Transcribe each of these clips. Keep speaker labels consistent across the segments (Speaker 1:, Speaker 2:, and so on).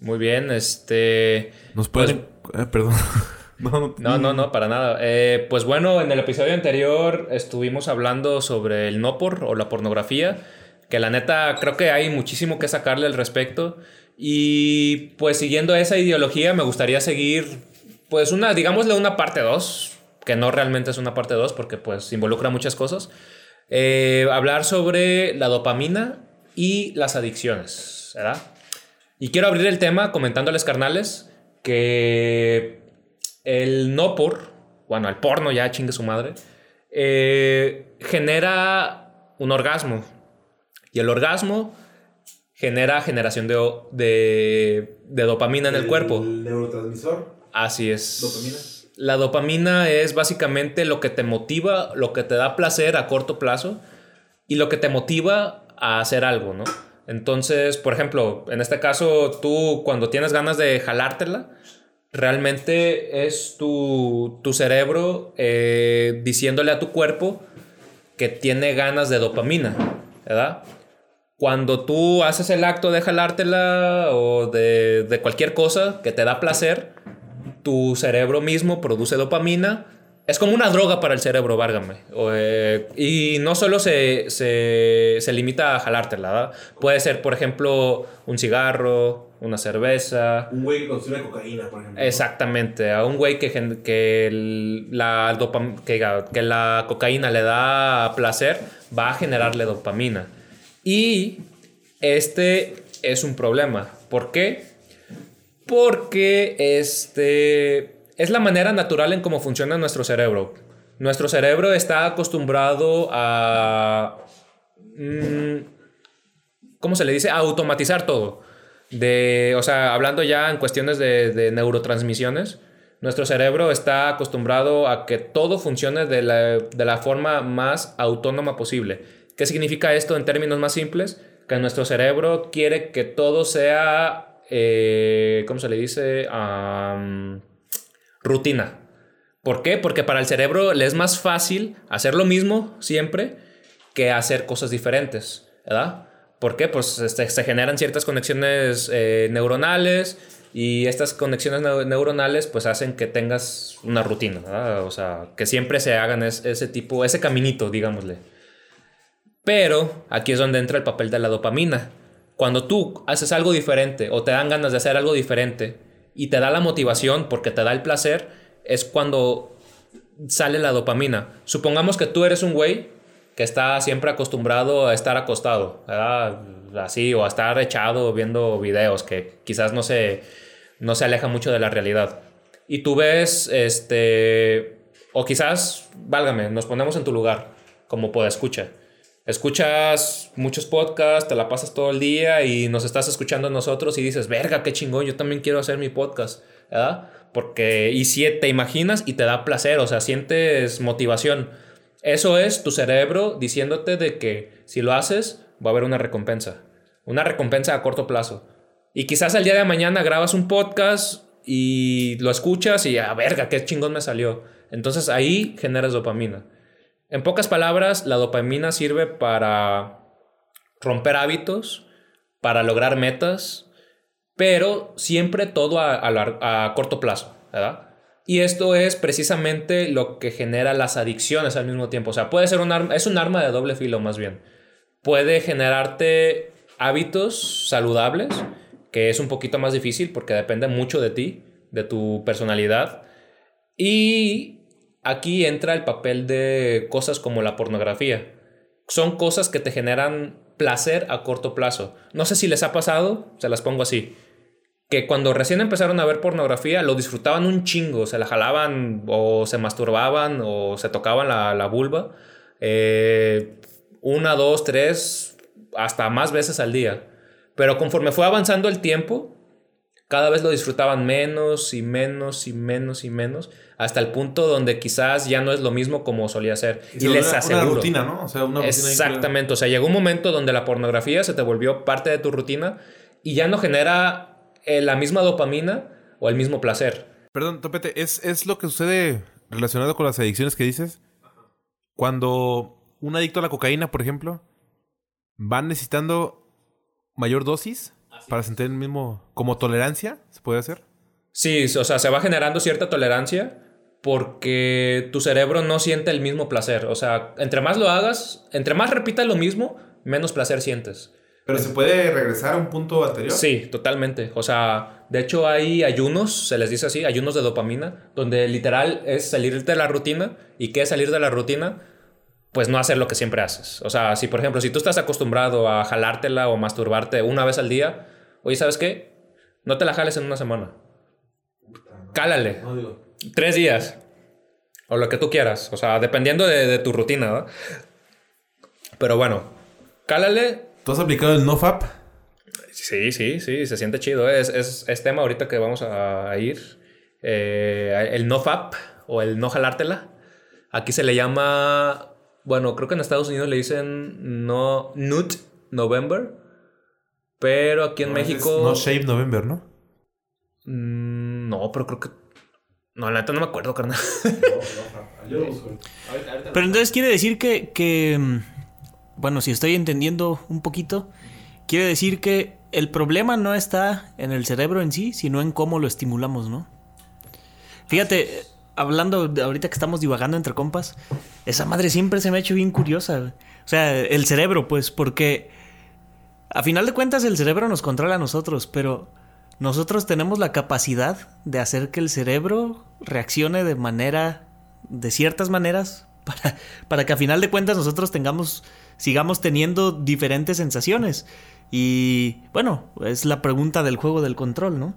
Speaker 1: Muy bien, este...
Speaker 2: Nos pueden...
Speaker 1: Pues
Speaker 2: eh, perdón.
Speaker 1: No, no, no, para nada. Eh, pues bueno, en el episodio anterior estuvimos hablando sobre el no por o la pornografía, que la neta creo que hay muchísimo que sacarle al respecto. Y pues siguiendo esa ideología me gustaría seguir, pues una, digámosle una parte 2, que no realmente es una parte 2 porque pues involucra muchas cosas. Eh, hablar sobre la dopamina y las adicciones, ¿verdad? Y quiero abrir el tema comentándoles, carnales, que el no por, bueno, el porno ya chingue su madre, eh, genera un orgasmo. Y el orgasmo genera generación de, de, de dopamina en el, cuerpo.
Speaker 3: ¿El neurotransmisor?
Speaker 1: Así es.
Speaker 3: ¿Dopamina?
Speaker 1: La dopamina es básicamente lo que te motiva, lo que te da placer a corto plazo y lo que te motiva a hacer algo, ¿no? Entonces, por ejemplo, en este caso, tú cuando tienes ganas de jalártela, realmente es tu, tu cerebro eh, diciéndole a tu cuerpo que tiene ganas de dopamina, ¿verdad? Cuando tú haces el acto de jalártela o de, de cualquier cosa que te da placer, tu cerebro mismo produce dopamina. Es como una droga para el cerebro, válgame. Eh, y no solo se, se, se limita a jalártela, ¿verdad? Puede ser, por ejemplo, un cigarro, una cerveza.
Speaker 3: Un güey que consume cocaína, por ejemplo.
Speaker 1: Exactamente, a un güey que, que, la dopam- que, que la cocaína le da placer, va a generarle dopamina. Y este es un problema. ¿Por qué? Porque este es la manera natural en cómo funciona nuestro cerebro. Nuestro cerebro está acostumbrado a... mm, ¿Cómo se le dice? A automatizar todo. De, o sea, hablando ya en cuestiones de, de neurotransmisiones, nuestro cerebro está acostumbrado a que todo funcione de la, de la forma más autónoma posible. ¿Qué significa esto en términos más simples? Que nuestro cerebro quiere que todo sea, eh, ¿cómo se le dice? Rutina. ¿Por qué? Porque para el cerebro le es más fácil hacer lo mismo siempre que hacer cosas diferentes, ¿verdad? ¿Por qué? Pues este, se generan ciertas conexiones eh, neuronales y estas conexiones neu- neuronales pues hacen que tengas una rutina. O sea, que siempre se hagan es- ese tipo, ese caminito, digámosle. Pero aquí es donde entra el papel de la dopamina. Cuando tú haces algo diferente o te dan ganas de hacer algo diferente y te da la motivación porque te da el placer, es cuando sale la dopamina. Supongamos que tú eres un güey que está siempre acostumbrado a estar acostado, ¿verdad? Así, o a estar echado viendo videos que quizás no se, no se aleja mucho de la realidad. Y tú ves, este, o quizás, válgame, nos ponemos en tu lugar, como pueda escucha. Escuchas muchos podcasts, te la pasas todo el día y nos estás escuchando a nosotros y dices, verga, qué chingón, yo también quiero hacer mi podcast, ¿verdad? Porque, y si te imaginas y te da placer, o sea, sientes motivación. Eso es tu cerebro diciéndote de que si lo haces, va a haber una recompensa. Una recompensa a corto plazo. Y quizás el día de mañana grabas un podcast y lo escuchas y, a verga, qué chingón me salió. Entonces ahí generas dopamina. En pocas palabras, la dopamina sirve para romper hábitos, para lograr metas, pero siempre todo a, a a corto plazo, ¿verdad? Y esto es precisamente lo que genera las adicciones al mismo tiempo. O sea, puede ser un arma, es un arma de doble filo más bien. Puede generarte hábitos saludables, que es un poquito más difícil porque depende mucho de ti, de tu personalidad. Y aquí entra el papel de cosas como la pornografía. Son cosas que te generan placer a corto plazo. No sé si les ha pasado, se las pongo así. Que cuando recién empezaron a ver pornografía lo disfrutaban un chingo, se la jalaban o se masturbaban o se tocaban la, la vulva. eh, una, dos, tres, hasta más veces al día. Pero conforme fue avanzando el tiempo, cada vez lo disfrutaban menos y menos y menos y menos, hasta el punto donde quizás ya no es lo mismo como solía ser. Y,
Speaker 2: se
Speaker 1: les aseguro.
Speaker 2: Una rutina, ¿no? O sea, una rutina.
Speaker 1: Exactamente, o sea, llegó un momento donde la pornografía se te volvió parte de tu rutina y ya no genera eh, la misma dopamina o el mismo placer.
Speaker 2: Perdón, Topete, ¿es, ¿es lo que sucede relacionado con las adicciones que dices? Cuando un adicto a la cocaína, por ejemplo, va necesitando mayor dosis Para sentir el mismo... ¿Como tolerancia? ¿Se puede hacer?
Speaker 1: Sí, o sea, se va generando cierta tolerancia porque tu cerebro no siente el mismo placer. O sea, entre más lo hagas, entre más repitas lo mismo, menos placer sientes.
Speaker 3: Pero se puede regresar a un punto anterior.
Speaker 1: Sí, totalmente. O sea, de hecho hay ayunos, se les dice así, ayunos de dopamina, donde literal es salir de la rutina. ¿Y qué es salir de la rutina? Pues no hacer lo que siempre haces. O sea, si por ejemplo, si tú estás acostumbrado a jalártela o masturbarte una vez al día, oye, ¿sabes qué? No te la jales en una semana. Cálale. Tres días. O lo que tú quieras. O sea, dependiendo de, de tu rutina, ¿verdad? Pero bueno, cálale.
Speaker 2: ¿Tú has aplicado el NoFap?
Speaker 1: Sí, sí, sí, se siente chido. Es, es, es tema ahorita que vamos a, a ir. Eh, el no-fap o el no jalártela. Aquí se le llama. Bueno, creo que en Estados Unidos le dicen no Nut November. Pero aquí en
Speaker 2: No, ese es
Speaker 1: México.
Speaker 2: No Shave November, ¿no?
Speaker 1: Mm, no, pero creo que. No, la neta no me acuerdo, carnal.
Speaker 3: No, no.
Speaker 4: Pero entonces quiere decir que, que, mm, bueno, si estoy entendiendo un poquito, quiere decir que el problema no está en el cerebro en sí, sino en cómo lo estimulamos, ¿no? Fíjate, hablando de ahorita que estamos divagando entre compas, esa madre siempre se me ha hecho bien curiosa. O sea, el cerebro, pues, porque a final de cuentas el cerebro nos controla a nosotros, pero nosotros tenemos la capacidad de hacer que el cerebro reaccione de manera, de ciertas maneras, para, para que a final de cuentas nosotros tengamos, sigamos teniendo diferentes sensaciones. Y bueno, es la pregunta del juego del control, ¿no?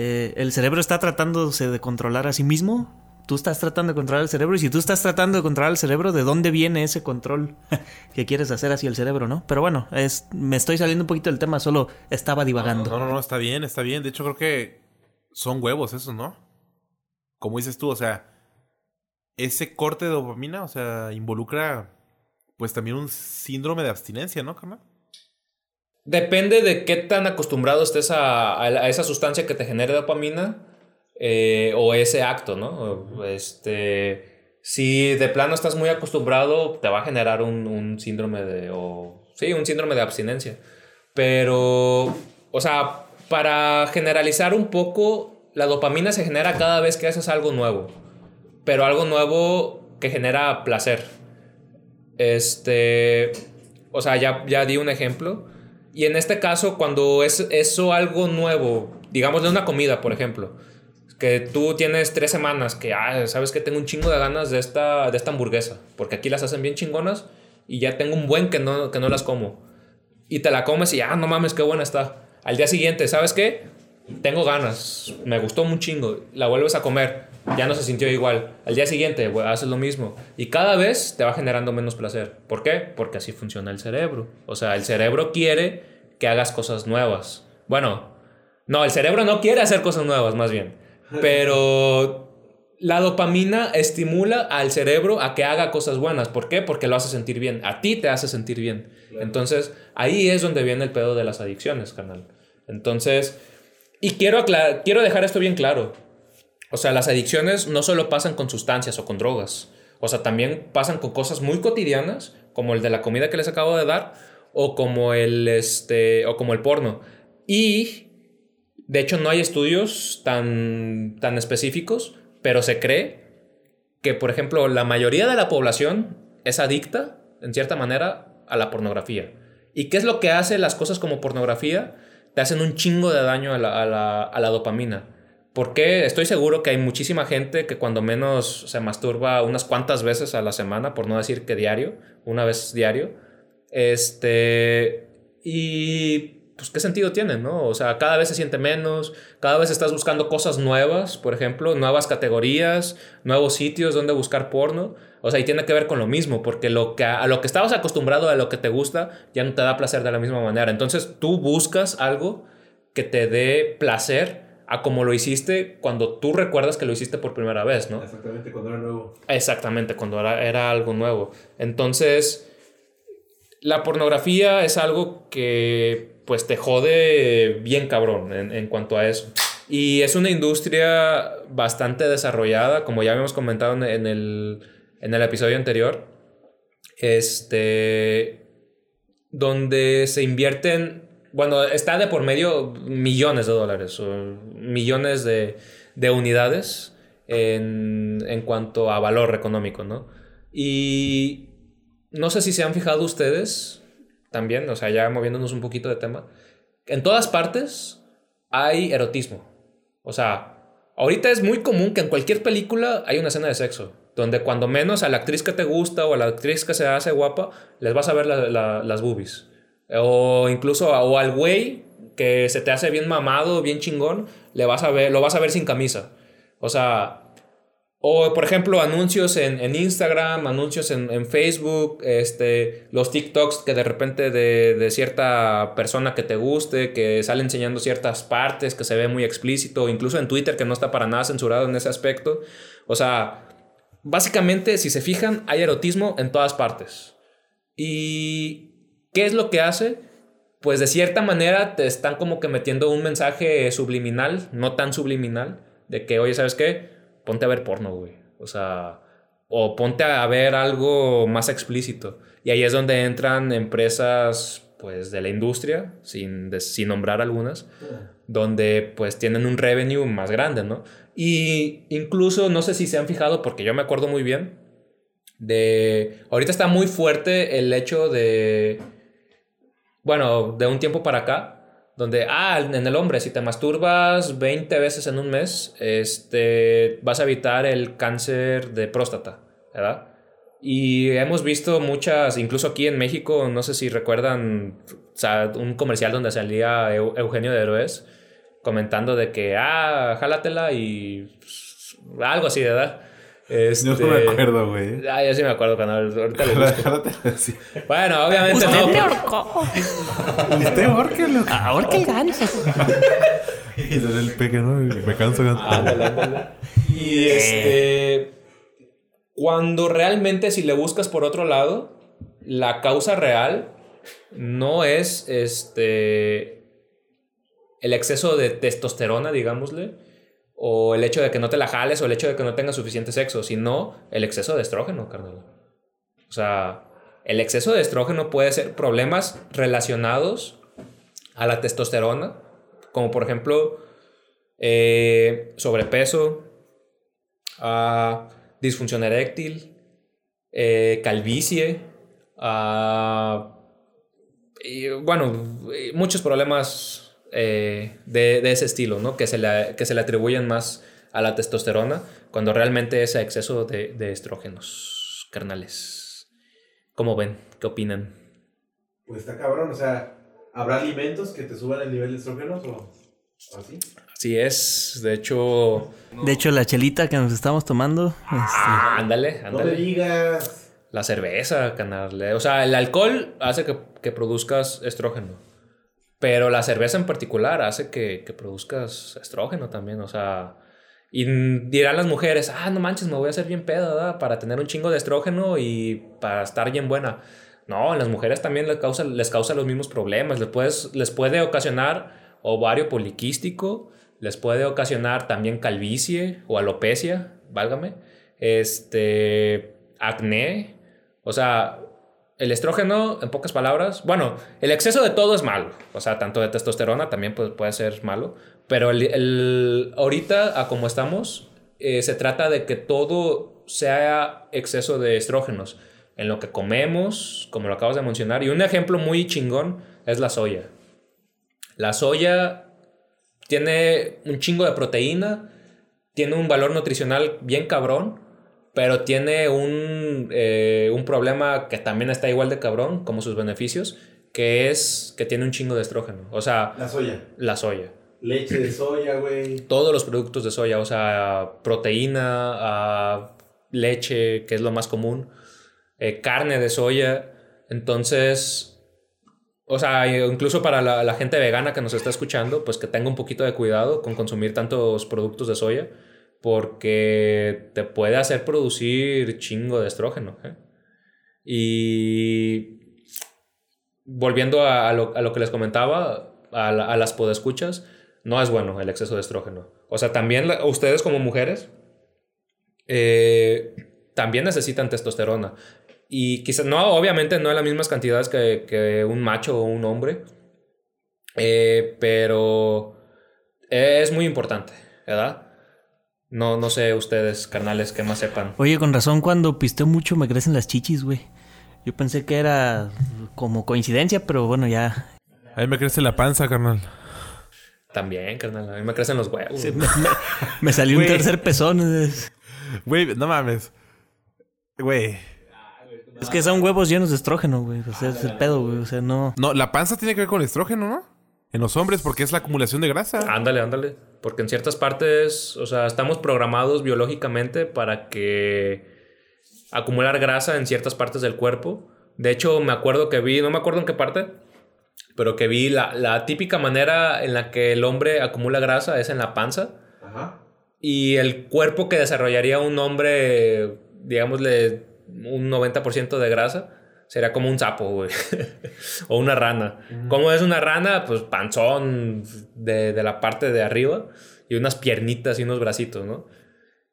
Speaker 4: Eh, el cerebro está tratándose de controlar a sí mismo. Tú estás tratando de controlar el cerebro. Y si tú estás tratando de controlar el cerebro, ¿de dónde viene ese control que quieres hacer hacia el cerebro, no? Pero bueno, es, me estoy saliendo un poquito del tema, solo estaba divagando.
Speaker 2: No, no, no, está bien, está bien. De hecho, creo que son huevos esos, ¿no? Como dices tú, o sea, ese corte de dopamina, o sea, involucra pues también un síndrome de abstinencia, ¿no, carnal?
Speaker 1: Depende de qué tan acostumbrado estés a, a esa sustancia que te genere dopamina eh, o ese acto, ¿no? Este, si de plano estás muy acostumbrado, te va a generar un, un síndrome de, o, sí, un síndrome de abstinencia. Pero, o sea, para generalizar un poco, la dopamina se genera cada vez que haces algo nuevo, pero algo nuevo que genera placer. Este, o sea, ya, ya di un ejemplo. Y en este caso, cuando es eso algo nuevo, digamos de una comida, por ejemplo, que tú tienes tres semanas que, ah, sabes que tengo un chingo de ganas de esta, de esta hamburguesa, porque aquí las hacen bien chingonas y ya tengo un buen que no, que no las como. Y te la comes y, ah, no mames, qué buena está. Al día siguiente, ¿sabes qué? Tengo ganas, me gustó un chingo, la vuelves a comer, ya no se sintió igual. Al día siguiente, haces lo mismo. Y cada vez te va generando menos placer. ¿Por qué? Porque así funciona el cerebro. O sea, el cerebro quiere que hagas cosas nuevas. Bueno, no, el cerebro no quiere hacer cosas nuevas, más bien. Pero la dopamina estimula al cerebro a que haga cosas buenas. ¿Por qué? Porque lo hace sentir bien. A ti te hace sentir bien. Entonces, ahí es donde viene el pedo de las adicciones, canal. Entonces, y quiero, quiero dejar esto bien claro. O sea, las adicciones no solo pasan con sustancias o con drogas. O sea, también pasan con cosas muy cotidianas, como el de la comida que les acabo de dar, o como el, este, o como el porno. Y, de hecho, no hay estudios tan, tan específicos, pero se cree que, por ejemplo, la mayoría de la población es adicta, en cierta manera, a la pornografía. ¿Y qué es lo que hace las cosas como pornografía? Te hacen un chingo de daño a la, a la- a la dopamina. Porque estoy seguro que hay muchísima gente que cuando menos se masturba unas cuantas veces a la semana, por no decir que diario, una vez diario. Este. Y. Pues, ¿qué sentido tiene, no? O sea, cada vez se siente menos, cada vez estás buscando cosas nuevas, por ejemplo, nuevas categorías, nuevos sitios donde buscar porno. O sea, y tiene que ver con lo mismo, porque lo que, a lo que estabas acostumbrado, a lo que te gusta, ya no te da placer de la misma manera. Entonces, tú buscas algo que te dé placer a como lo hiciste cuando tú recuerdas que lo hiciste por primera vez, ¿no?
Speaker 3: Exactamente, cuando era nuevo.
Speaker 1: Exactamente, cuando era, era algo nuevo. Entonces, la pornografía es algo que pues te jode bien cabrón en, en cuanto a eso. Y es una industria bastante desarrollada, como ya habíamos comentado en, en el, en el episodio anterior. Este, donde se invierten bueno, está de por medio millones de dólares, o millones de, de unidades en, en cuanto a valor económico, ¿no? Y no sé si se han fijado ustedes también, o sea, ya moviéndonos un poquito de tema, en todas partes hay erotismo. O sea, ahorita es muy común que en cualquier película hay una escena de sexo, donde cuando menos a la actriz que te gusta o a la actriz que se hace guapa, les vas a ver la- la- las boobies. O incluso o al güey que se te hace bien mamado, bien chingón, le vas a ver, lo vas a ver sin camisa. O sea, o, por ejemplo, anuncios en, en Instagram, anuncios en, en Facebook, este, los TikToks que de repente de, de cierta persona que te guste, que sale enseñando ciertas partes, que se ve muy explícito, incluso en Twitter que no está para nada censurado en ese aspecto. O sea, básicamente, si se fijan, hay erotismo en todas partes. ¿Y qué es lo que hace? Pues de cierta manera te están como que metiendo un mensaje subliminal, no tan subliminal, de que, oye, ¿sabes qué? Ponte a ver porno, güey. O sea, o ponte a ver algo más explícito. Y ahí es donde entran empresas, pues, de la industria, sin, de- sin nombrar algunas, donde, pues, tienen un revenue más grande, ¿no? Y incluso, no sé si se han fijado, porque yo me acuerdo muy bien, de... Ahorita está muy fuerte el hecho de... Bueno, de un tiempo para acá, donde, ah, en el hombre, si te masturbas 20 veces en un mes, este, vas a evitar el cáncer de próstata, ¿verdad? Y hemos visto muchas, incluso aquí en México, no sé si recuerdan o sea, un comercial donde salía Eu- Eugenio de Héroes comentando de que, ah, jálatela y pues, algo así, ¿verdad? Este,
Speaker 2: Yo no me acuerdo, güey.
Speaker 1: Ah, yo sí me acuerdo cuando ahorita lo busco. Bueno, obviamente
Speaker 4: Usted
Speaker 1: no. pero-
Speaker 4: ahorcó.
Speaker 2: Usted ahórquelo.
Speaker 4: Ahorca el ganso.
Speaker 2: Y desde el pequeño me canso
Speaker 1: Ándale, ándale. Y este. Cuando realmente, si le buscas por otro lado, la causa real no es este. El exceso de testosterona, digámosle, o el hecho de que no te la jales, o el hecho de que no tengas suficiente sexo, sino el exceso de estrógeno, carnal. O sea, el exceso de estrógeno puede ser problemas relacionados a la testosterona, como por ejemplo eh, sobrepeso, ah, disfunción eréctil, eh, calvicie, ah, y, bueno, muchos problemas eh, de, de ese estilo, ¿no? Que se, le, que se le atribuyen más a la testosterona cuando realmente es a exceso de, de estrógenos carnales. ¿Cómo ven? ¿Qué opinan?
Speaker 3: Pues está cabrón, o sea, ¿habrá alimentos que te suban el nivel de estrógenos o así?
Speaker 1: Así es, de hecho...
Speaker 4: De hecho, la chelita que nos estamos tomando. este,
Speaker 1: Ah, ándale,
Speaker 3: No
Speaker 1: ándale.
Speaker 3: digas.
Speaker 1: La cerveza, canal. O sea, el alcohol hace que, que produzcas estrógeno. Pero la cerveza en particular hace que, que produzcas estrógeno también. O sea, y dirán las mujeres, ah, no manches, me voy a hacer bien pedo, ¿verdad? Para tener un chingo de estrógeno y para estar bien buena. No, a las mujeres también les causa, les causa los mismos problemas. Les, puedes, les puede ocasionar ovario poliquístico, les puede ocasionar también calvicie o alopecia, válgame. Este, acné. O sea, el estrógeno, en pocas palabras, bueno, el exceso de todo es malo. O sea, tanto de testosterona también puede, puede ser malo. Pero el, el- ahorita, a como estamos, eh, se trata de que todo sea exceso de estrógenos. En lo que comemos, como lo acabas de mencionar. Y un ejemplo muy chingón es la soya. La soya tiene un chingo de proteína, tiene un valor nutricional bien cabrón, pero tiene un, eh, un problema que también está igual de cabrón como sus beneficios, que es que tiene un chingo de estrógeno. O sea,
Speaker 3: La soya.
Speaker 1: la soya.
Speaker 3: Leche de soya, güey.
Speaker 1: Todos los productos de soya, o sea, proteína, leche, que es lo más común, eh, carne de soya. Entonces, o sea, incluso para la, la gente vegana que nos está escuchando, pues que tenga un poquito de cuidado con consumir tantos productos de soya, porque te puede hacer producir chingo de estrógeno. ¿eh? Y volviendo a, lo, a lo que les comentaba, a, a las podescuchas, no es bueno el exceso de estrógeno. O sea, también ustedes como mujeres eh, también necesitan testosterona. Y quizás, no, obviamente no en las mismas cantidades que, que un macho o un hombre. Eh, pero es muy importante, ¿verdad? No, no sé ustedes, carnales, que más sepan.
Speaker 4: Oye, con razón, cuando pisteo mucho me crecen las chichis, güey. Yo pensé que era como coincidencia, pero bueno, ya.
Speaker 2: A mí me crece la panza, carnal.
Speaker 1: También, carnal. A mí me crecen los huevos.
Speaker 4: Me, me- me salió un tercer pezón.
Speaker 2: Güey, no mames. Güey.
Speaker 4: es que son huevos llenos de estrógeno, güey. O sea, es el pedo, güey. O sea, no.
Speaker 2: No, la panza tiene que ver con el estrógeno, ¿no? En los hombres, porque es la acumulación de grasa.
Speaker 1: Ándale, ándale. Porque en ciertas partes, o sea, estamos programados biológicamente para que acumular grasa en ciertas partes del cuerpo. De hecho, me acuerdo que vi, no me acuerdo en qué parte, pero que vi la, la típica manera en la que el hombre acumula grasa es en la panza.
Speaker 3: Ajá.
Speaker 1: Y el cuerpo que desarrollaría un hombre, digámosle, un 90% de grasa, sería como un sapo, güey. o una rana. ¿Cómo es una rana? Pues panzón de, de la parte de arriba y unas piernitas y unos bracitos, ¿no?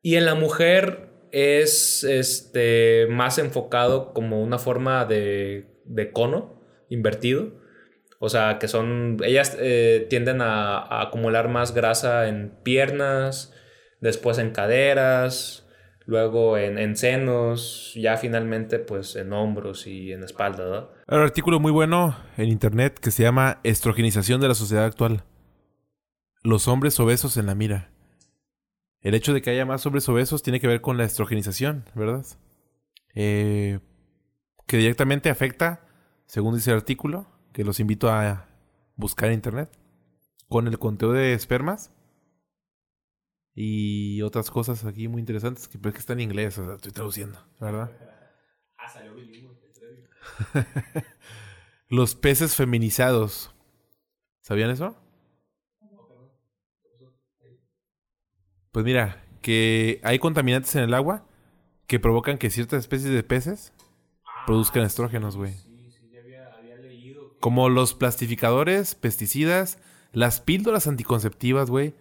Speaker 1: Y en la mujer es este, más enfocado como una forma de, de cono invertido. O sea, que son. Ellas eh, tienden a, a acumular más grasa en piernas, después en caderas, luego en, en senos, ya finalmente, pues en hombros y en espalda, ¿verdad?
Speaker 2: Hay un artículo muy bueno en internet que se llama Estrogenización de la sociedad actual. Los hombres obesos en la mira. El hecho de que haya más hombres obesos tiene que ver con la estrogenización, ¿verdad? Eh, que directamente afecta, según dice el artículo, que los invito a buscar en internet, con el conteo de espermas y otras cosas aquí muy interesantes, que, pero es que está en inglés, o sea, estoy traduciendo, ¿verdad? Los peces feminizados. ¿Sabían eso? Pues mira, que hay contaminantes en el agua que provocan que ciertas especies de peces produzcan estrógenos, güey. Como los plastificadores, pesticidas, las píldoras anticonceptivas, güey,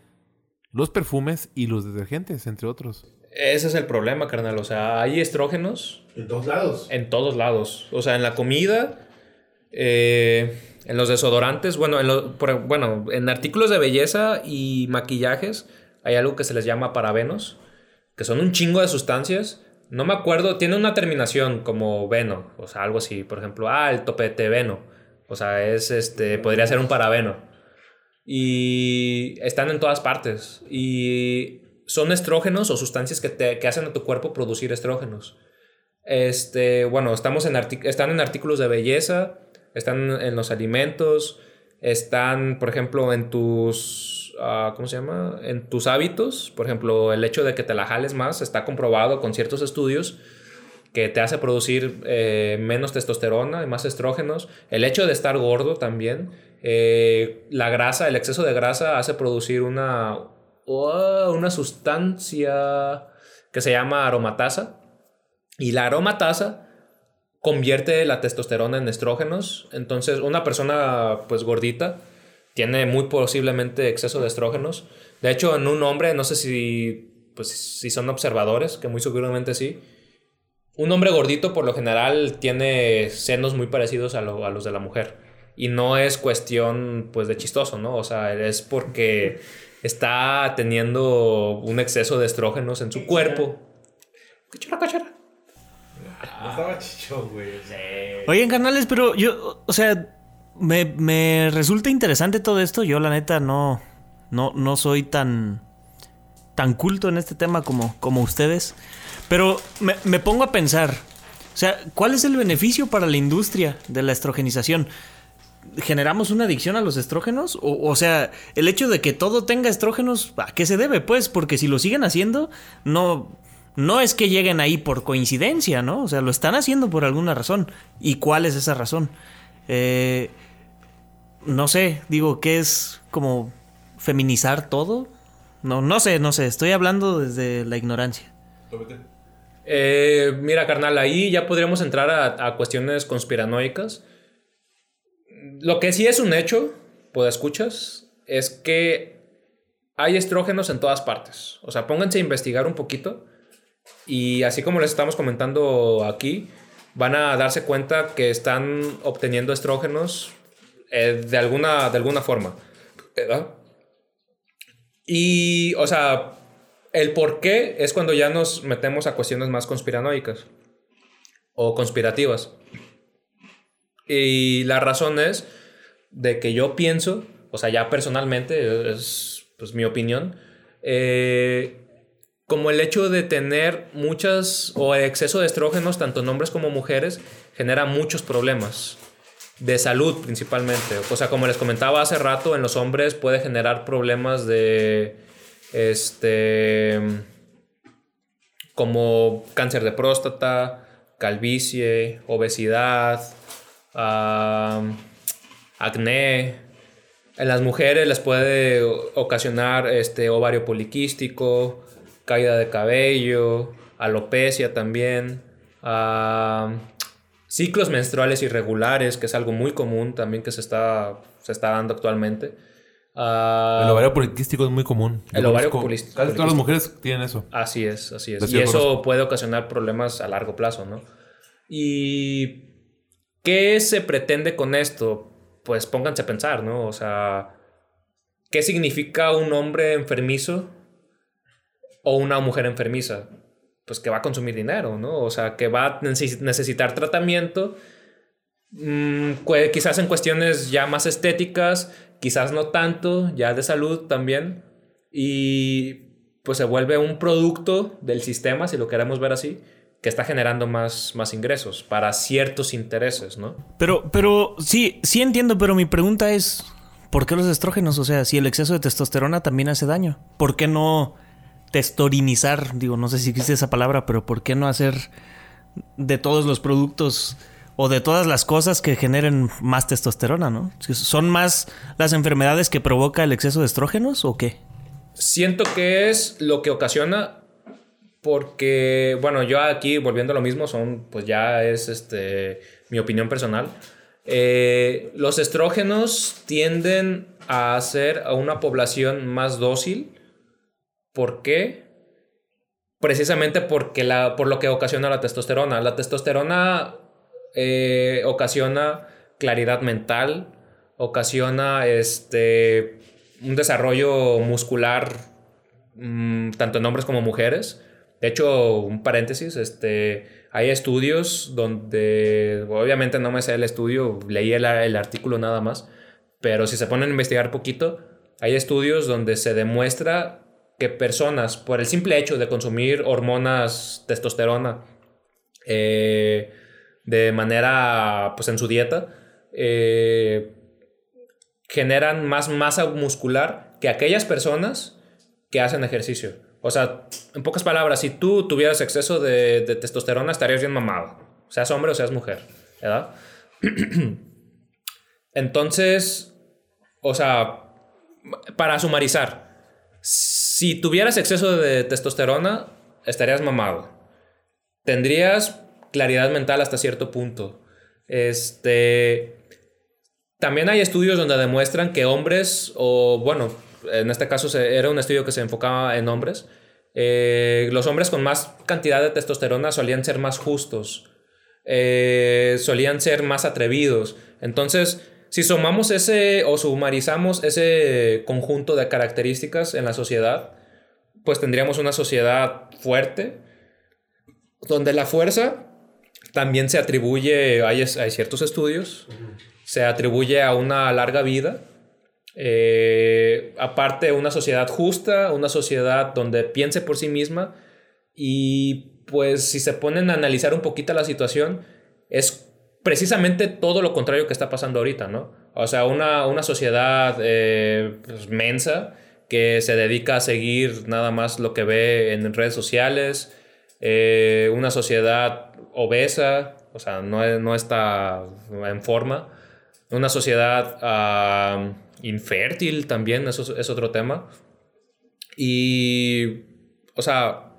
Speaker 2: los perfumes y los detergentes, entre otros.
Speaker 1: Ese es el problema, carnal. O sea, hay estrógenos
Speaker 3: En todos lados.
Speaker 1: en todos lados. O sea, en la comida, eh, en los desodorantes, bueno en, lo- por- bueno, en artículos de belleza y maquillajes hay algo que se les llama parabenos, que son un chingo de sustancias. No me acuerdo, tiene una terminación como veno, o sea, algo así. Por ejemplo, ah, el topete veno. O sea, es este, podría ser un parabeno. Y están en todas partes. Y son estrógenos o sustancias que, te, que hacen a tu cuerpo producir estrógenos. Este, bueno, estamos en están en artículos de belleza, están en los alimentos, están, por ejemplo, en tus, ah, ¿cómo se llama? En tus hábitos. Por ejemplo, el hecho de que te la jales más está comprobado con ciertos estudios que te hace producir eh, menos testosterona y más estrógenos. El hecho de estar gordo también. Eh, la grasa, el exceso de grasa hace producir una, oh, una sustancia que se llama aromatasa. Y la aromatasa convierte la testosterona en estrógenos. Entonces, una persona pues gordita tiene muy posiblemente exceso de estrógenos. De hecho, en un hombre, no sé si, pues, si son observadores, que muy seguramente sí. Un hombre gordito por lo general tiene senos muy parecidos a, a los de la mujer. Y no es cuestión pues de chistoso, ¿no? O sea, es porque está teniendo un exceso de estrógenos en su cuerpo. Cachara, cachara.
Speaker 3: No estaba chichón, güey.
Speaker 4: Oigan, carnales, pero yo, o sea, me, me resulta interesante todo esto. Yo, la neta, no, no, no soy tan, tan culto en este tema como, como ustedes. Pero me, me pongo a pensar, o sea, ¿cuál es el beneficio para la industria de la estrogenización? ¿Generamos una adicción a los estrógenos? O, o sea, el hecho de que todo tenga estrógenos, ¿a qué se debe? Pues, porque si lo siguen haciendo, no, no es que lleguen ahí por coincidencia, ¿no? O sea, lo están haciendo por alguna razón. ¿Y cuál es esa razón? Eh, no sé, digo, ¿qué es como feminizar todo? No, no sé, no sé, estoy hablando desde la ignorancia.
Speaker 1: Eh, mira, carnal, ahí ya podríamos entrar a, a cuestiones conspiranoicas. Lo que sí es un hecho, pues escuchas, es que hay estrógenos en todas partes. O sea, pónganse a investigar un poquito y así como les estamos comentando aquí, van a darse cuenta que están obteniendo estrógenos eh, de, alguna, de alguna forma. ¿verdad? Y, o sea, el por qué es cuando ya nos metemos a cuestiones más conspiranoicas o conspirativas. Y la razón es de que yo pienso, o sea, ya personalmente, es pues, mi opinión, eh, como el hecho de tener muchas o exceso de estrógenos, tanto en hombres como mujeres, genera muchos problemas de salud principalmente. O sea, como les comentaba hace rato, en los hombres puede generar problemas de este como cáncer de próstata, calvicie, obesidad, acné. En las mujeres les puede ocasionar este ovario poliquístico, caída de cabello, alopecia también, ciclos menstruales irregulares, que es algo muy común también que se está, se está dando actualmente.
Speaker 2: el ovario poliquístico es muy común.
Speaker 1: el ovario poliquístico.
Speaker 2: Casi todas las mujeres tienen eso.
Speaker 1: Así es, así es. y eso puede ocasionar problemas a largo plazo, ¿no? Y ¿qué se pretende con esto? Pues pónganse a pensar, ¿no? O sea, ¿qué significa un hombre enfermizo o una mujer enfermiza? Pues que va a consumir dinero, ¿no? O sea, que va a necesitar tratamiento, mm, quizás en cuestiones ya más estéticas, quizás no tanto, ya de salud también, y pues se vuelve un producto del sistema, si lo queremos ver así, que está generando más, más ingresos para ciertos intereses, ¿no?
Speaker 4: Pero, pero sí, sí entiendo, pero mi pregunta es, ¿por qué los estrógenos? O sea, si el exceso de testosterona también hace daño, ¿por qué no testorinizar? Digo, no sé si existe esa palabra, pero ¿por qué no hacer de todos los productos o de todas las cosas que generen más testosterona, ¿no? ¿Son más las enfermedades que provoca el exceso de estrógenos o qué?
Speaker 1: Siento que es lo que ocasiona porque, bueno, yo aquí, volviendo a lo mismo, son, pues ya es este, mi opinión personal. Eh, los estrógenos tienden a hacer a una población más dócil. ¿Por qué? Precisamente porque la, por lo que ocasiona la testosterona. La testosterona eh, ocasiona claridad mental, ocasiona este, un desarrollo muscular mm, tanto en hombres como mujeres. De hecho, un paréntesis, este, hay estudios donde, obviamente no me sé el estudio, leí el, artículo nada más, pero si se ponen a investigar poquito, hay estudios donde se demuestra que personas, por el simple hecho de consumir hormonas testosterona eh, de manera, pues en su dieta, eh, generan más masa muscular que aquellas personas que hacen ejercicio. O sea, en pocas palabras, si tú tuvieras exceso de, testosterona, estarías bien mamado. Seas hombre o seas mujer, ¿verdad? Entonces, o sea, para sumarizar, si tuvieras exceso de testosterona, estarías mamado. Tendrías claridad mental hasta cierto punto. Este. También hay estudios donde demuestran que hombres, o bueno, en este caso era un estudio que se enfocaba en hombres, eh, los hombres con más cantidad de testosterona solían ser más justos, eh, solían ser más atrevidos. Entonces, si sumamos ese o sumarizamos ese conjunto de características en la sociedad, pues tendríamos una sociedad fuerte, donde la fuerza también se atribuye, hay, hay ciertos estudios, se atribuye a una larga vida eh, aparte, una sociedad justa, una sociedad donde piense por sí misma. Y pues si se ponen a analizar un poquito la situación, es precisamente todo lo contrario que está pasando ahorita, ¿no? O sea, una, una sociedad eh, pues, mensa que se dedica a seguir nada más lo que ve en redes sociales, eh, una sociedad obesa, o sea, no, no está en forma, una sociedad infértil también, eso es otro tema. Y, o sea,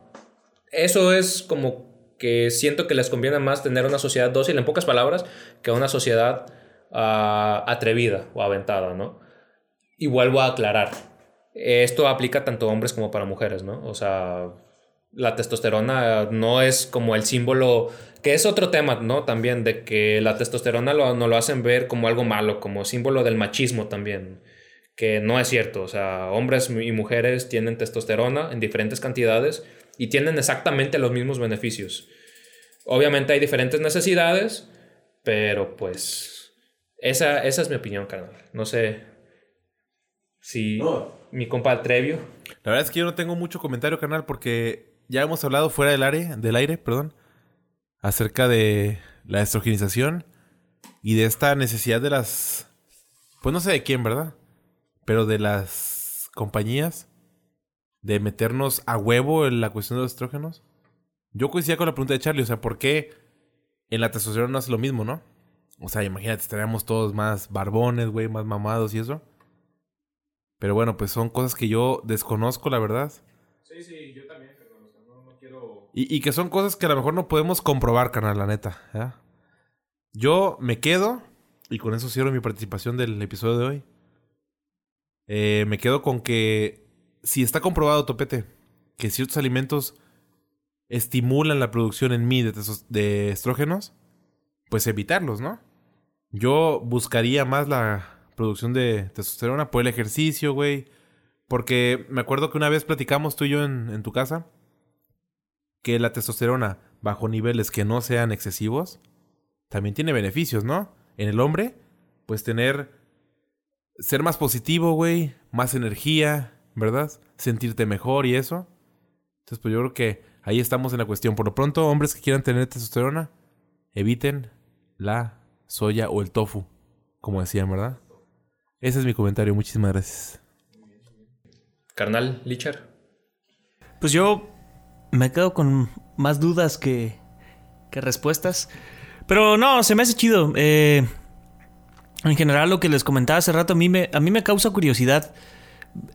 Speaker 1: eso es como que siento que les conviene más tener una sociedad dócil, en pocas palabras, que una sociedad ah, atrevida o aventada, ¿no? Y vuelvo a aclarar, esto aplica tanto a hombres como para mujeres, ¿no? O sea, la testosterona no es como el símbolo, que es otro tema, ¿no? También de que la testosterona lo, no lo hacen ver como algo malo, como símbolo del machismo también, que no es cierto, o sea, hombres y mujeres tienen testosterona en diferentes cantidades y tienen exactamente los mismos beneficios. Obviamente hay diferentes necesidades, pero pues esa, esa es mi opinión, carnal. No sé si
Speaker 3: No.
Speaker 1: mi compa Trevio.
Speaker 2: La verdad es que yo no tengo mucho comentario, canal, porque ya hemos hablado fuera del aire, del aire, perdón, acerca de la estrogenización y de esta necesidad de las, pues no sé de quién, ¿verdad? Pero de las compañías de meternos a huevo en la cuestión de los estrógenos. Yo coincidía con la pregunta de Charlie, o sea, ¿por qué en la testosterona no hace lo mismo, no? O sea, imagínate, estaríamos todos más barbones, güey, más mamados y eso. Pero bueno, pues son cosas que yo desconozco, la verdad.
Speaker 1: Sí, sí, yo también.
Speaker 2: Y, que son cosas que a lo mejor no podemos comprobar, carnal, la neta. ¿ya? Yo me quedo, y con eso cierro mi participación del episodio de hoy. Eh, me quedo con que si está comprobado, Topete, que ciertos alimentos estimulan la producción en mí de, de estrógenos, pues evitarlos, ¿no? Yo buscaría más la producción de testosterona por el ejercicio, güey. Porque me acuerdo que una vez platicamos tú y yo en tu casa que la testosterona bajo niveles que no sean excesivos también tiene beneficios, ¿no? En el hombre, pues tener ser más positivo, güey, más energía, ¿verdad? Sentirte mejor y eso. Entonces, pues yo creo que ahí estamos en la cuestión. Por lo pronto, hombres que quieran tener testosterona, eviten la soya o el tofu, como decían, ¿verdad? Ese es mi comentario. Muchísimas gracias.
Speaker 1: Carnal, Lichar.
Speaker 4: Pues yo me quedo con más dudas que, respuestas. Pero no, se me hace chido. Eh, en general, lo que les comentaba hace rato, a mí, me, a mí me causa curiosidad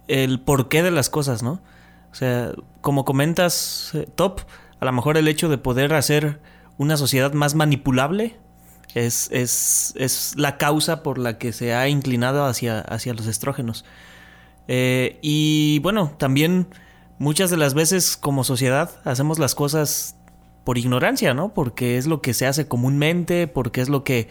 Speaker 4: el porqué de las cosas, ¿no? O sea, como comentas, eh, Top, a lo mejor el hecho de poder hacer una sociedad más manipulable es, es, es la causa por la que se ha inclinado hacia, hacia los estrógenos. Eh, y bueno, también muchas de las veces como sociedad hacemos las cosas por ignorancia, ¿no? Porque es lo que se hace comúnmente, porque es lo que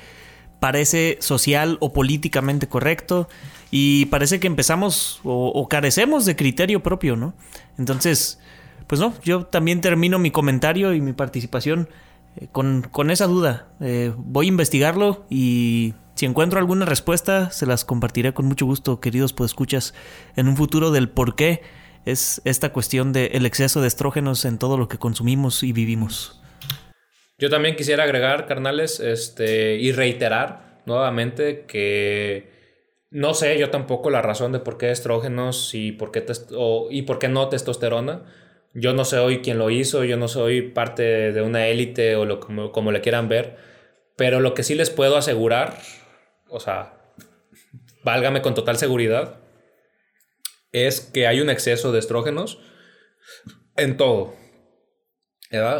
Speaker 4: parece social o políticamente correcto y parece que empezamos o, carecemos de criterio propio, ¿no? Entonces, pues no, yo también termino mi comentario y mi participación eh, con, con esa duda. Eh, voy a investigarlo y si encuentro alguna respuesta, se las compartiré con mucho gusto, queridos escuchas en un futuro del por qué es esta cuestión del exceso de estrógenos en todo lo que consumimos y vivimos.
Speaker 1: Yo también quisiera agregar, carnales, este, y reiterar nuevamente que no sé yo tampoco la razón de por qué estrógenos y por qué, o- y por qué no testosterona. Yo no soy quien lo hizo, yo no soy parte de una élite o lo, como, como le quieran ver, pero lo que sí les puedo asegurar, o sea, válgame con total seguridad, es que hay un exceso de estrógenos en todo.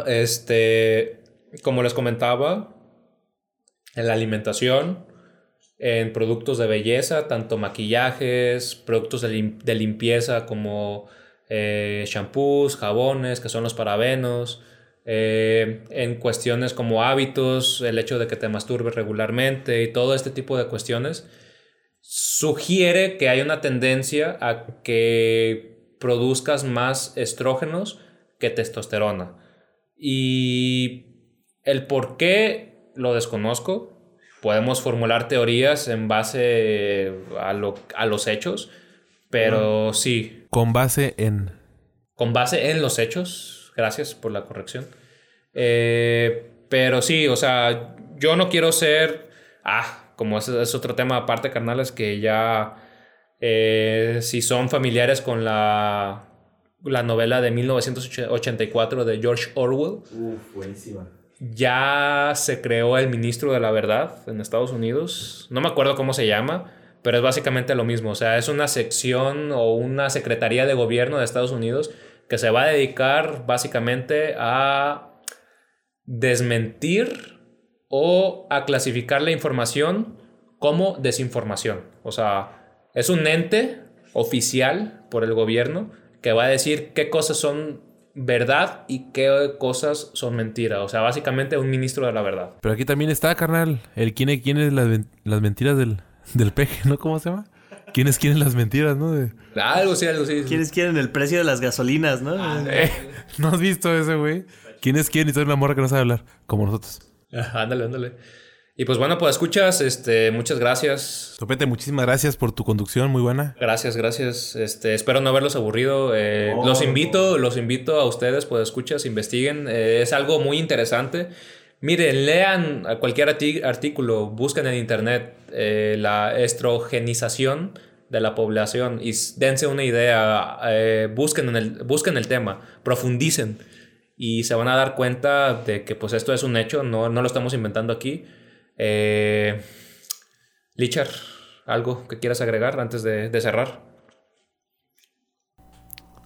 Speaker 1: Este, como les comentaba, en la alimentación, en productos de belleza, tanto maquillajes, productos de, lim- de limpieza como eh, shampoos, jabones, que son los parabenos, eh, en cuestiones como hábitos, el hecho de que te masturbes regularmente y todo este tipo de cuestiones, sugiere que hay una tendencia a que produzcas más estrógenos que testosterona. Y el por qué lo desconozco. Podemos formular teorías en base a, lo- a los hechos, pero sí,
Speaker 2: Con base en...
Speaker 1: con base en los hechos. Gracias por la corrección. Eh, pero sí, o sea, yo no quiero ser. Ah, como ese es otro tema aparte, carnales, que ya. eh, si son familiares con la, la novela de 1984 de George Orwell,
Speaker 3: Uf, buenísima.
Speaker 1: ya se creó el ministro de la verdad en Estados Unidos. No me acuerdo cómo se llama, pero es básicamente lo mismo. O sea, es una sección o una secretaría de gobierno de Estados Unidos que se va a dedicar básicamente a desmentir o a clasificar la información como desinformación. O sea, es un ente oficial por el gobierno que va a decir qué cosas son verdad y qué cosas son mentira. O sea, básicamente un ministro de la verdad.
Speaker 2: Pero aquí también está, carnal, el quién es, quién es las, las mentiras del, del peje, ¿no? ¿Cómo se llama? ¿Quién es quién es las mentiras, no? De-
Speaker 1: Algo sí, algo sí.
Speaker 4: ¿Quiénes quieren el precio de las gasolinas, no?
Speaker 2: Eh, ¿No has visto ese, güey? ¿Quién es quién y soy una morra que no sabe hablar? Como nosotros.
Speaker 1: Ándale, ándale. Y pues bueno, pues escuchas, este, muchas gracias.
Speaker 2: Topete, muchísimas gracias por tu conducción, muy buena.
Speaker 1: Gracias, gracias. Este, espero no haberlos aburrido. Eh,
Speaker 3: No,
Speaker 1: los invito, los invito a ustedes, pues escuchas, investiguen. Eh, es algo muy interesante. Miren, lean cualquier artículo, busquen en internet eh, la estrogenización de la población y dense una idea, eh, busquen, en el, busquen el tema, profundicen y se van a dar cuenta de que pues esto es un hecho, no, no lo estamos inventando aquí. Eh, Lichar, ¿algo que quieras agregar antes de, de cerrar?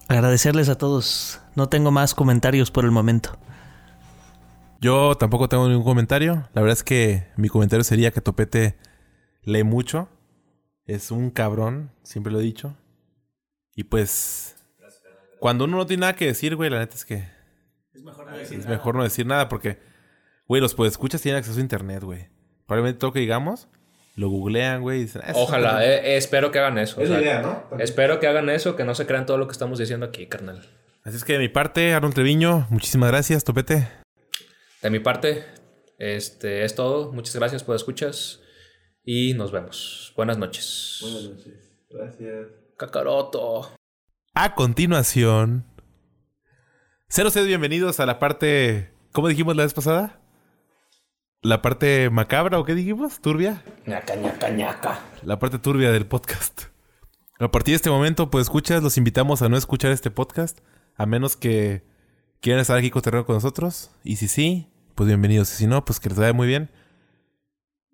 Speaker 4: Agradecerles a todos. No tengo más comentarios por el momento.
Speaker 2: Yo tampoco tengo ningún comentario. La verdad es que mi comentario sería que Topete lee mucho. Es un cabrón, siempre lo he dicho. Y pues, cuando uno no tiene nada que decir, güey, la neta es que es mejor no decir nada porque, güey, los escuchas tienen acceso a internet, güey. Probablemente todo lo que digamos, lo googlean, güey. y dicen, "Ah, es
Speaker 1: Ojalá, eh, eh, espero que hagan eso.
Speaker 3: Es
Speaker 1: o
Speaker 3: la idea, ¿no? También.
Speaker 1: Espero que hagan eso, que no se crean todo lo que estamos diciendo aquí, carnal.
Speaker 2: Así es que de mi parte, Aaron Treviño, muchísimas gracias, Topete.
Speaker 1: De mi parte, este es todo. Muchas gracias por escuchas y nos vemos. Buenas noches.
Speaker 3: Buenas noches. Gracias.
Speaker 1: Kakaroto.
Speaker 2: A continuación, sean ustedes bienvenidos a la parte, ¿cómo dijimos la vez pasada? La parte macabra o qué dijimos? Turbia.
Speaker 1: ñaca, ñaca, ñaca.
Speaker 2: La parte turbia del podcast. A partir de este momento, pues escuchas, los invitamos a no escuchar este podcast, a menos que quieran estar aquí cotorreando con nosotros. Y si sí, pues bienvenidos. Y si no, pues que les vaya muy bien.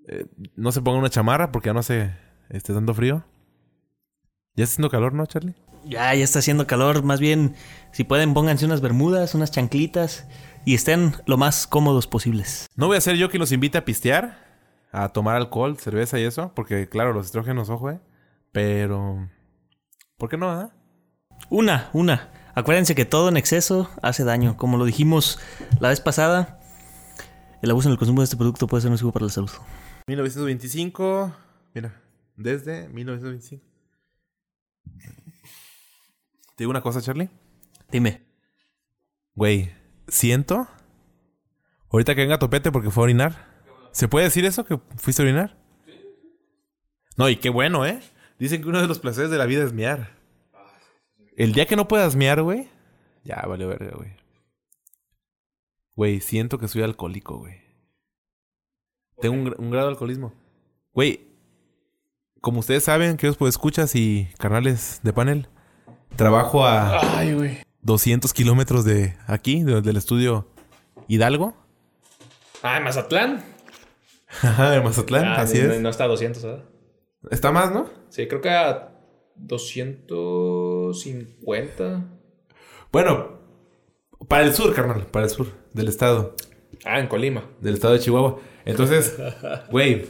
Speaker 2: Eh, no se pongan una chamarra porque ya no se esté dando frío. Ya está haciendo calor, ¿no, Charlie?
Speaker 4: Ya, ya está haciendo calor. Más bien, si pueden, pónganse unas bermudas, unas chanclitas y estén lo más cómodos posibles.
Speaker 2: No voy a ser yo quien los invite a pistear, a tomar alcohol, cerveza y eso, porque claro, los estrógenos, ojo, eh. Pero, ¿por qué no, ah?
Speaker 4: Una, una. Acuérdense que todo en exceso hace daño. Como lo dijimos la vez pasada, el abuso en el consumo de este producto puede ser nocivo para la salud.
Speaker 2: 1925, mira, desde 1925. Te digo una cosa, Charlie.
Speaker 4: Dime.
Speaker 2: Güey, siento. Ahorita que venga Topete porque fue a orinar. ¿Se puede decir eso? ¿Que fuiste a orinar? No, y qué bueno, ¿eh? Dicen que uno de los placeres de la vida es mear. El día que no puedas mear, güey. Ya, vale verga, güey. Güey, siento que soy alcohólico, güey. Tengo un grado de alcoholismo. Güey, como ustedes saben, que os pues escuchas y canales de panel, trabajo a...
Speaker 1: Ay, güey.
Speaker 2: 200 kilómetros de aquí, de- del estudio Hidalgo.
Speaker 1: Ah, en Mazatlán.
Speaker 2: Ajá, de Mazatlán,
Speaker 1: Ah,
Speaker 2: así
Speaker 1: no,
Speaker 2: es.
Speaker 1: No está a 200, ¿verdad?
Speaker 2: Está más, ¿no?
Speaker 1: Sí, creo que a 250.
Speaker 2: Bueno, para el sur, carnal, para el sur del estado,
Speaker 1: Ah, en Colima.
Speaker 2: del estado de Chihuahua. Entonces, güey,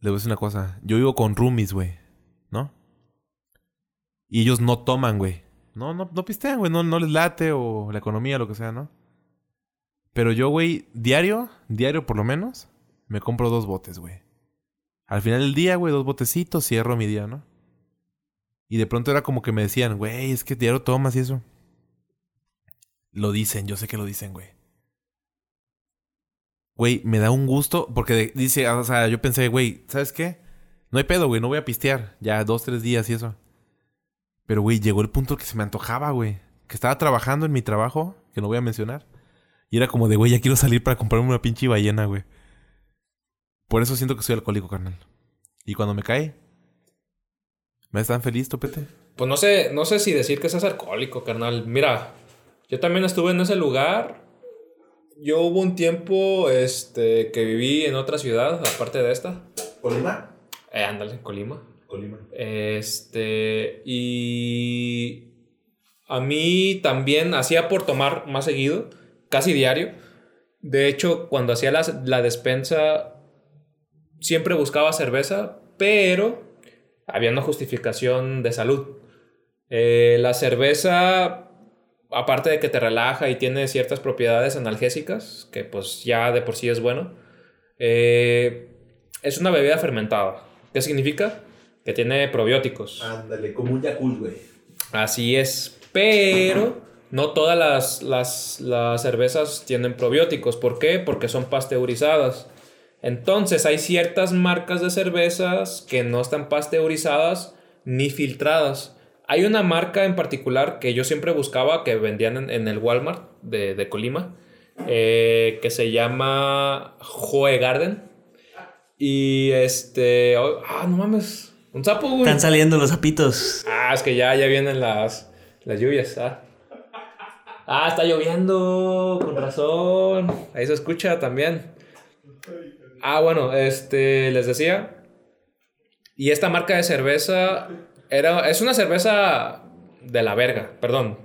Speaker 2: le voy a decir una cosa. Yo vivo con roomies, güey. Y ellos no toman, güey. No, no, no pistean, güey. No, no les late o la economía, lo que sea, ¿no? Pero yo, güey, diario, diario por lo menos, me compro dos botes, güey. Al final del día, güey, dos botecitos, cierro mi día, ¿no? Y de pronto era como que me decían, güey, es que diario tomas y eso. Lo dicen, yo sé que lo dicen, güey. Güey, me da un gusto porque dice, o sea, yo pensé, güey, ¿sabes qué? No hay pedo, güey, no voy a pistear. Ya dos, tres días y eso. Pero, güey, llegó el punto que se me antojaba, güey. Que estaba trabajando en mi trabajo, que no voy a mencionar. Y era como de, güey, ya quiero salir para comprarme una pinche ballena, güey. Por eso siento que soy alcohólico, carnal. Y cuando me cae, ¿me están feliz, topete?
Speaker 1: Pues no sé, no sé si decir que seas alcohólico, carnal. Mira, yo también estuve en ese lugar. Yo hubo un tiempo este, que viví en otra ciudad, aparte de esta.
Speaker 3: ¿Colima?
Speaker 1: Eh, ándale, Colima. Este, y a mí también hacía por tomar más seguido, casi diario. De hecho, cuando hacía la, la despensa, siempre buscaba cerveza, pero había una justificación de salud. Eh, la cerveza aparte de que te relaja y tiene ciertas propiedades analgésicas, que pues ya de por sí es bueno, eh, es una bebida fermentada. ¿Qué significa? Que tiene probióticos.
Speaker 3: Ándale, como un Yakult, güey.
Speaker 1: Así es, pero no todas las, las, las cervezas tienen probióticos. ¿Por qué? Porque son pasteurizadas. Entonces hay ciertas marcas de cervezas que no están pasteurizadas ni filtradas. Hay una marca en particular que yo siempre buscaba que vendían en, en el Walmart de, de Colima eh, que se llama Joe Garden. Y este. oh, ah, no mames. Un sapo, güey.
Speaker 4: Están saliendo los zapitos.
Speaker 1: Ah, es que ya, ya vienen las, las lluvias. Ah. Ah, está lloviendo, con razón. Ahí se escucha también. Ah, bueno, este, les decía. Y esta marca de cerveza era, es una cerveza de la verga, perdón.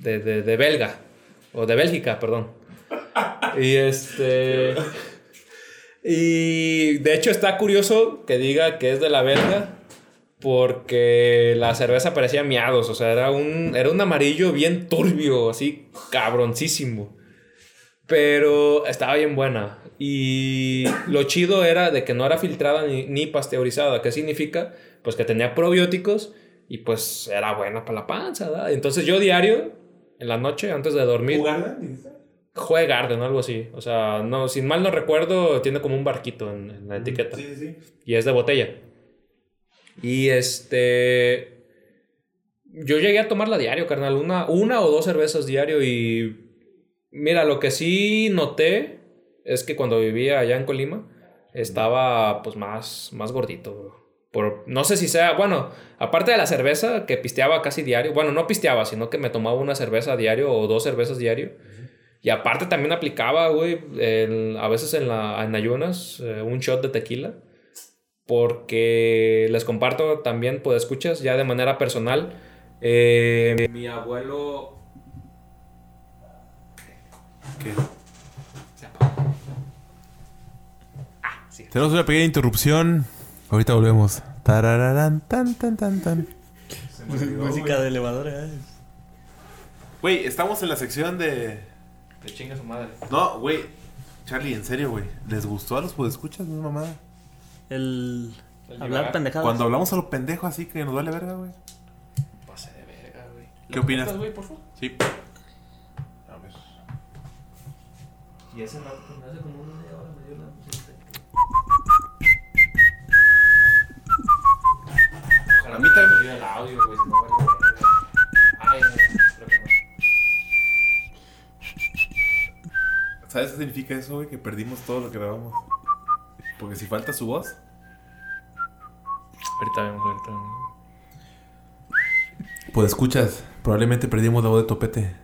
Speaker 1: De, de, de belga. O de Bélgica, perdón. Y este. Y de hecho está curioso que diga que es de la verga. Porque la cerveza parecía miados. O sea, era un, era un amarillo bien turbio, así cabroncísimo. Pero estaba bien buena. Y lo chido era de que no era filtrada ni, ni pasteurizada. ¿Qué significa? Pues que tenía probióticos y pues era buena para la panza. Entonces yo diario, en la noche, antes de dormir,
Speaker 3: ¿Jugarda? Dijiste?
Speaker 1: Jue Garden o algo así. O sea, no, sin mal no recuerdo, tiene como un barquito en, en la etiqueta.
Speaker 3: Sí, sí, sí.
Speaker 1: Y es de botella. Y este. Yo llegué a tomarla diario, carnal. Una, una o dos cervezas diario. Y. Mira, lo que sí noté es que cuando vivía allá en Colima, estaba pues más, más gordito. bro. Por, no sé si sea. Bueno, aparte de la cerveza que pisteaba casi diario. Bueno, no pisteaba, sino que me tomaba una cerveza diario o dos cervezas diario. Y aparte también aplicaba, güey, a veces en, la, en ayunas, eh, un shot de tequila. Porque les comparto también, pues escuchas, ya de manera personal. eh, mi abuelo.
Speaker 2: ¿Qué? Tenemos una pequeña interrupción. Ahorita volvemos. Tarararán, tan, tan, tan, tan.
Speaker 4: Música de elevador, ¿eh?
Speaker 2: Güey, estamos en la sección de.
Speaker 1: De chinga su madre.
Speaker 2: No, güey. Charlie, en serio, güey. ¿Les gustó a los escuchas, no mamada?
Speaker 4: El.
Speaker 1: El
Speaker 4: Hablar pendejadas.
Speaker 2: Cuando hablamos a lo pendejo así que nos vale verga, güey.
Speaker 1: Pase de verga, güey.
Speaker 2: ¿Qué opinas?
Speaker 1: ¿Lo güey, por favor?
Speaker 2: Sí. A ver.
Speaker 1: Y ese no, hace como una media hora me dio la Ojalá
Speaker 2: A mí también.
Speaker 1: me dio el audio, güey. Ay, no, creo que no.
Speaker 2: ¿Sabes qué significa eso, güey? Que perdimos todo lo que grabamos. Porque si falta su voz.
Speaker 1: Ahorita vemos, ahorita vemos.
Speaker 2: Pues escuchas. Probablemente perdimos la voz de Topete.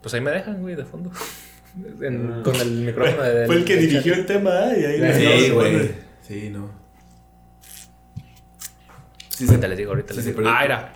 Speaker 1: Pues ahí me dejan, güey, de fondo. En- con el micrófono de.
Speaker 4: Fue el que
Speaker 1: del
Speaker 4: dirigió
Speaker 1: chat.
Speaker 4: el tema, ¿eh? Y ahí le
Speaker 2: Sí, güey. Sí, no. Sí,
Speaker 1: Ahorita les digo, ahorita
Speaker 2: Sí,
Speaker 1: les
Speaker 2: se
Speaker 1: digo.
Speaker 2: perdió.
Speaker 1: Ah, era.